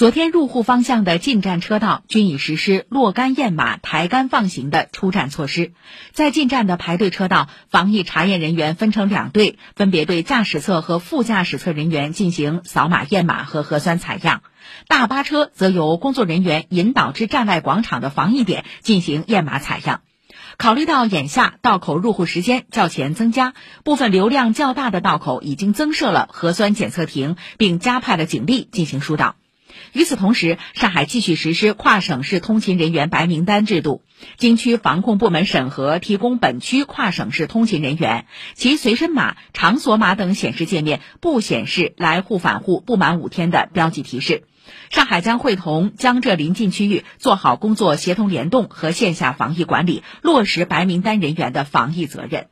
昨天入户方向的进站车道均已实施落杆验码、抬杆放行的出站措施。在进站的排队车道，防疫查验人员分成两队，分别对驾驶侧和副驾驶侧人员进行扫码验码和核酸采样。大巴车则由工作人员引导至站外广场的防疫点进行验码采样。考虑到眼下道口入户时间较前增加，部分流量较大的道口已经增设了核酸检测亭，并加派了警力进行疏导。与此同时，上海继续实施跨省市通勤人员白名单制度，经区防控部门审核，提供本区跨省市通勤人员其随身码、场所码等显示界面不显示来沪返沪不满五天的标记提示。上海将会同江浙邻近区域做好工作协同联动和线下防疫管理，落实白名单人员的防疫责任。